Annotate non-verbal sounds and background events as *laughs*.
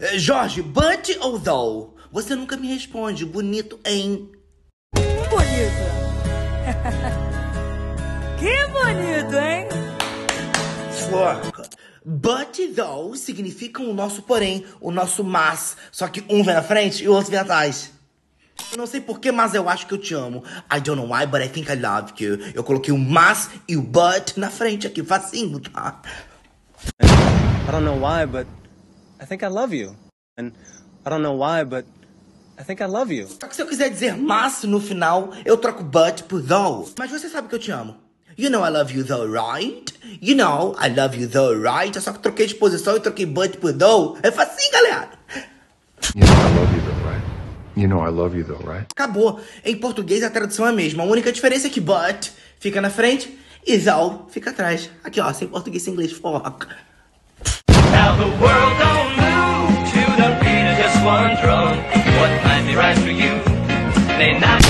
Eh, Jorge, but ou though? Você nunca me responde. Bonito, hein? Bonito. *laughs* que bonito, hein? Foca. But though significam o nosso porém, o nosso mas. Só que um vem na frente e o outro vem atrás. Eu não sei porquê, mas eu acho que eu te amo. I don't know why, but I think I love you. Eu coloquei o mas e o but na frente aqui, facinho, tá? I don't know why, but I think I love you. And I don't know why, but I think I love you. Só que se eu quiser dizer mas no final, eu troco but por though. Mas você sabe que eu te amo. You know I love you though, right? You know I love you though, right? Eu só que troquei de posição e troquei but por though. É facinho, galera. You know I love you though, right? You know I love you though, right? Acabou. Em português a tradução é a mesma. A única diferença é que but fica na frente e thou fica atrás. Aqui, ó, sem português, sem inglês. Foca. Now the world right for you. They knock.